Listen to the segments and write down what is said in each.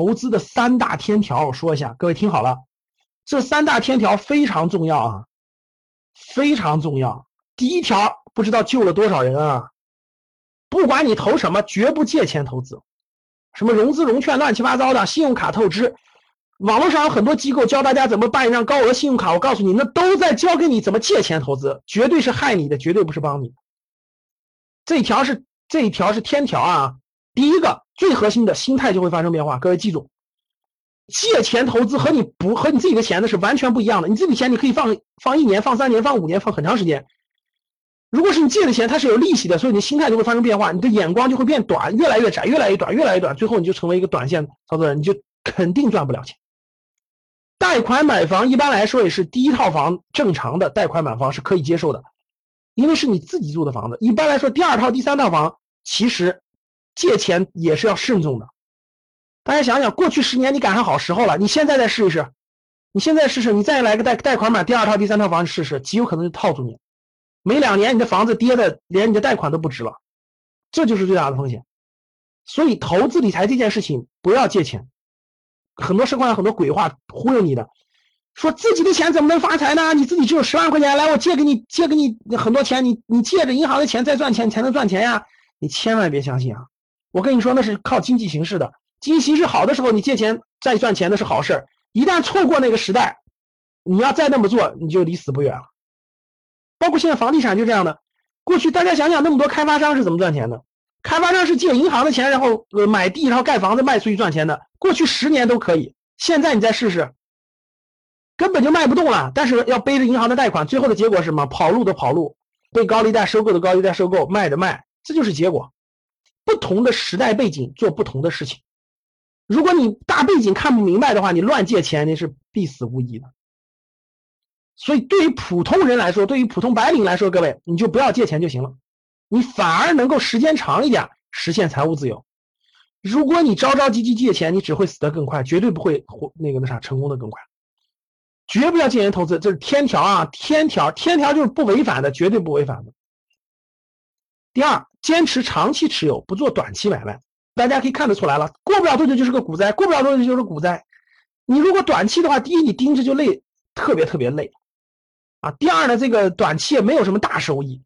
投资的三大天条，我说一下，各位听好了，这三大天条非常重要啊，非常重要。第一条，不知道救了多少人啊！不管你投什么，绝不借钱投资，什么融资融券乱七八糟的，信用卡透支，网络上有很多机构教大家怎么办一张高额信用卡，我告诉你，那都在教给你怎么借钱投资，绝对是害你的，绝对不是帮你。这条是这一条是天条啊！第一个最核心的心态就会发生变化，各位记住，借钱投资和你不和你自己的钱那是完全不一样的。你自己的钱你可以放放一年、放三年、放五年、放很长时间。如果是你借的钱，它是有利息的，所以你心态就会发生变化，你的眼光就会变短，越来越窄，越来越短，越来越短，最后你就成为一个短线操作人，你就肯定赚不了钱。贷款买房一般来说也是第一套房正常的贷款买房是可以接受的，因为是你自己住的房子。一般来说，第二套、第三套房其实借钱也是要慎重的。大家想想，过去十年你赶上好时候了，你现在再试一试，你现在试试，你再来个贷贷款买第二套、第三套房子试试，极有可能就套住你。没两年，你的房子跌的连你的贷款都不值了，这就是最大的风险。所以投资理财这件事情不要借钱，很多社会上很多鬼话忽悠你的，说自己的钱怎么能发财呢？你自己只有十万块钱，来我借给你借给你很多钱，你你借着银行的钱再赚钱才能赚钱呀！你千万别相信啊！我跟你说那是靠经济形势的，经济形势好的时候你借钱再赚钱那是好事一旦错过那个时代，你要再那么做你就离死不远了。包括现在房地产就这样的，过去大家想想那么多开发商是怎么赚钱的？开发商是借银行的钱，然后呃买地，然后盖房子卖出去赚钱的。过去十年都可以，现在你再试试，根本就卖不动了。但是要背着银行的贷款，最后的结果是什么？跑路的跑路，被高利贷收购的高利贷收购，卖的卖，这就是结果。不同的时代背景做不同的事情。如果你大背景看不明白的话，你乱借钱那是必死无疑的。所以，对于普通人来说，对于普通白领来说，各位，你就不要借钱就行了，你反而能够时间长一点实现财务自由。如果你着着急急借钱，你只会死得更快，绝对不会那个那啥成功的更快。绝不要借钱投资，这是天条啊，天条，天条就是不违反的，绝对不违反的。第二，坚持长期持有，不做短期买卖。大家可以看得出来了，过不了多久就是个股灾，过不了多久就是股灾。你如果短期的话，第一你盯着就累，特别特别累。啊，第二呢，这个短期也没有什么大收益，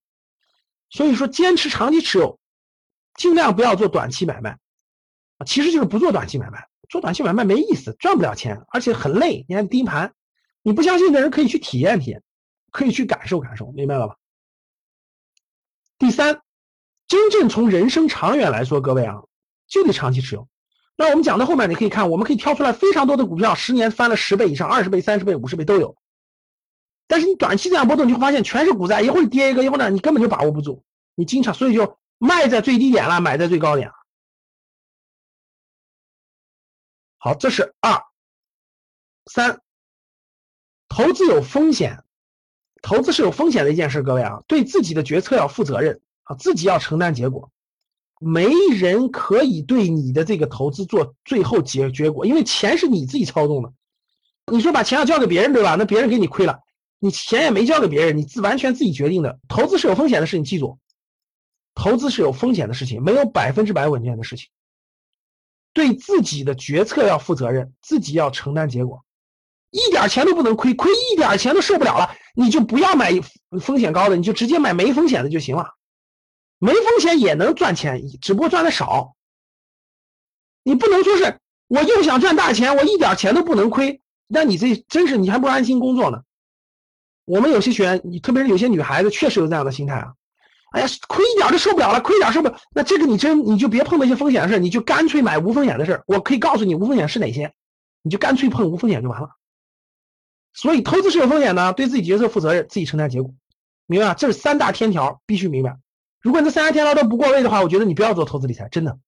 所以说坚持长期持有，尽量不要做短期买卖，啊，其实就是不做短期买卖，做短期买卖没意思，赚不了钱，而且很累。你看盯盘，你不相信的人可以去体验体验，可以去感受感受，明白了吧？第三，真正从人生长远来说，各位啊，就得长期持有。那我们讲到后面，你可以看，我们可以挑出来非常多的股票，十年翻了十倍以上，二十倍、三十倍、五十倍都有。但是你短期这样波动，你会发现全是股灾，一会儿跌一个，一会儿呢，你根本就把握不住。你经常，所以就卖在最低点了，买在最高点了。好，这是二三，投资有风险，投资是有风险的一件事，各位啊，对自己的决策要负责任啊，自己要承担结果。没人可以对你的这个投资做最后结结果，因为钱是你自己操纵的。你说把钱要交给别人，对吧？那别人给你亏了。你钱也没交给别人，你自完全自己决定的。投资是有风险的事情，记住，投资是有风险的事情，没有百分之百稳健的事情。对自己的决策要负责任，自己要承担结果，一点钱都不能亏，亏一点钱都受不了了，你就不要买风险高的，你就直接买没风险的就行了。没风险也能赚钱，只不过赚的少。你不能说是我又想赚大钱，我一点钱都不能亏，那你这真是你还不安心工作呢。我们有些学员，你特别是有些女孩子，确实有这样的心态啊。哎呀，亏一点就受不了了，亏一点受不了。那这个你真你就别碰那些风险的事，你就干脆买无风险的事。我可以告诉你无风险是哪些，你就干脆碰无风险就完了。所以投资是有风险的，对自己决策负责任，自己承担结果，明白这是三大天条，必须明白。如果你这三十天牢都不过位的话，我觉得你不要做投资理财，真的。